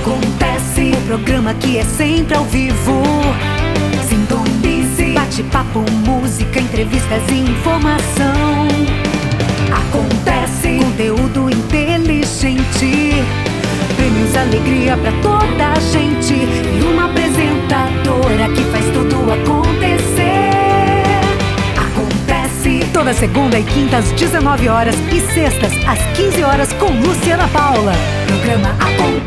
Acontece o programa que é sempre ao vivo. Sintonize, bate-papo, música, entrevistas e informação. Acontece conteúdo inteligente. Prêmios, alegria pra toda a gente. E uma apresentadora que faz tudo acontecer. Acontece toda segunda e quinta às 19 horas e sextas às 15 horas com Luciana Paula. Programa Acontece.